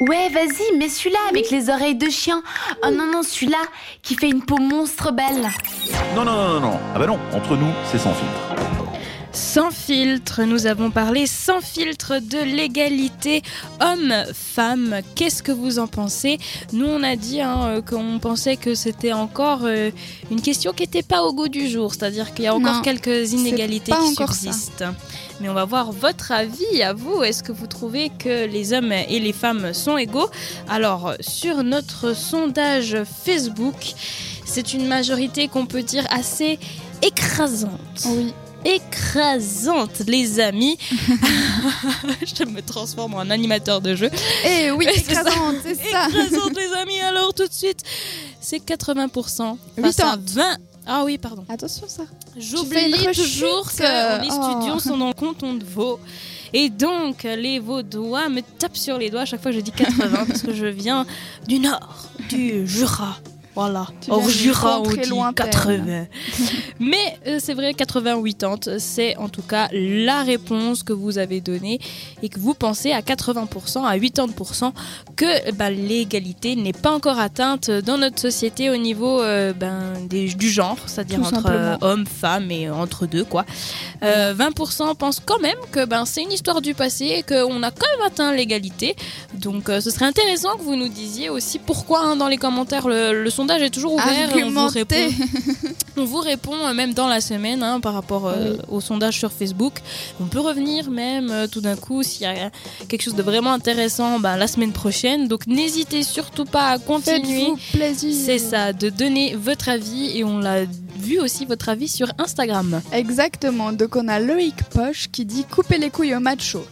Ouais, vas-y, mets celui-là avec les oreilles de chien. Oh non, non, celui-là qui fait une peau monstre belle. Non, non, non, non, non. Ah bah non, entre nous, c'est sans filtre. Sans filtre, nous avons parlé sans filtre de l'égalité homme-femme. Qu'est-ce que vous en pensez? Nous, on a dit hein, euh, qu'on pensait que c'était encore euh, une question qui n'était pas au goût du jour, c'est-à-dire qu'il y a encore Non, quelques inégalités qui ça. subsistent. Mais on va voir votre avis à vous. Est-ce que vous trouvez que les hommes et les femmes sont égaux? Alors, sur notre sondage Facebook, c'est une majorité qu'on peut dire assez écrasante Oui. Écrasante, les amis. je me transforme en animateur de jeu. Eh oui, écrasante, c'est ça. Écrasante, les amis. Alors, tout de suite, c'est 80% face à 80. 20. Ah oui, pardon. Attention ça. J'oublie toujours que euh, les oh. studios sont dans le canton de Vaud. Et donc, les Vaudois me tapent sur les doigts à chaque fois que je dis 80 parce que je viens du nord, du Jura. Voilà. D'une Jura, on contrée dit lointaine. 80. Mais euh, c'est vrai, 80-80, c'est en tout cas la réponse que vous avez donnée et que vous pensez à 80%, à 80% que bah, l'égalité n'est pas encore atteinte dans notre société au niveau euh, ben, des- du genre, c'est-à-dire entre euh, hommes, femmes et entre deux. quoi. Euh, 20% pensent quand même que ben, c'est une histoire du passé et qu'on a quand même atteint l'égalité. Donc ce serait intéressant que vous nous disiez aussi pourquoi hein, dans les commentaires. Le, le sondage est toujours ouvert. et On vous répond, on vous répond euh, même dans la semaine hein, par rapport euh, Oui. au sondage sur Facebook. On peut revenir même euh, tout d'un coup s'il y a quelque chose de vraiment intéressant ben, la semaine prochaine. Donc n'hésitez surtout pas à continuer. C'est ça, de donner votre avis et on l'a vu aussi votre avis sur Instagram. Exactement. Donc on a Loïc Poche qui dit couper les couilles au macho.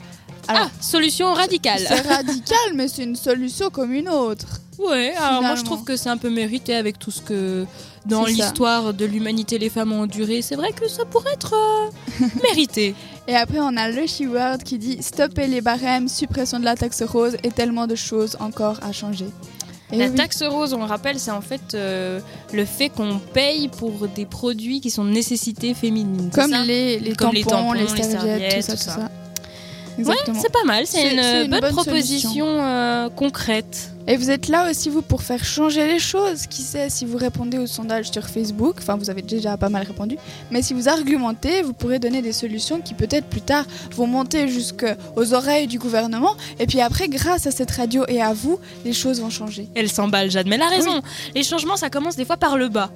Alors, ah, solution radicale. C'est radical, mais c'est une solution comme une autre. Ouais, alors moi je trouve que c'est un peu mérité avec tout ce que dans l'histoire de l'humanité les femmes ont enduré. C'est vrai que ça pourrait être euh, mérité. Et après, on a le She-Word qui dit stopper les barèmes, suppression de la taxe rose et tellement de choses encore à changer. Et La oui, taxe rose, on le rappelle, c'est en fait euh, le fait qu'on paye pour des produits qui sont de nécessité féminine. comme ça les, les, Comme tampons, les tampons, les les serviettes, serviettes, tout ça, tout tout ça. Ça. Ouais, Exactement. c'est pas mal, c'est une, c'est une bonne, bonne proposition euh, concrète. Et vous êtes là aussi, vous, pour faire changer les choses. Qui sait, si vous répondez au sondage sur Facebook, enfin, vous avez déjà pas mal répondu, mais si vous argumentez, vous pourrez donner des solutions qui, peut-être plus tard, vont monter jusqu'aux oreilles du gouvernement. Et puis après, grâce à cette radio et à vous, les choses vont changer. Elle s'emballe, Jade, mais elle a raison. Les changements, ça commence des fois par le bas.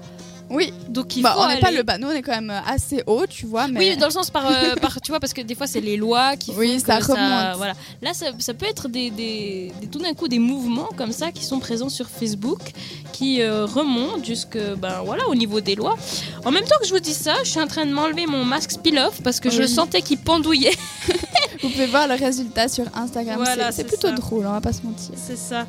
Oui, Donc il bah, faut on n'est pas aller- le bas, nous, on est quand même assez haut, tu vois, mais. Oui, dans le sens par, euh, par- tu vois, parce que des fois c'est les lois qui font Oui, que ça remonte. voilà. Là, ça, ça peut être des, des- des- tout d'un coup des mouvements comme ça qui sont présents sur Facebook, qui euh, remontent jusque, ben voilà, au niveau des lois. En même temps que je vous dis ça, je suis en train de m'enlever mon masque spill-off parce que je Oui. sentais qu'il pendouillait. Vous pouvez voir le résultat sur Instagram. Voilà, c'est- c'est c'est plutôt ça. drôle, on va pas se mentir. C'est ça.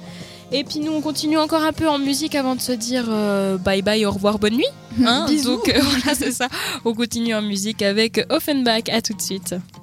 Et puis nous, on continue encore un peu en musique avant de se dire euh, bye bye, au revoir, bonne nuit. Hein Bisous. Donc euh, voilà, c'est ça. On continue en musique avec Offenbach. À tout de suite.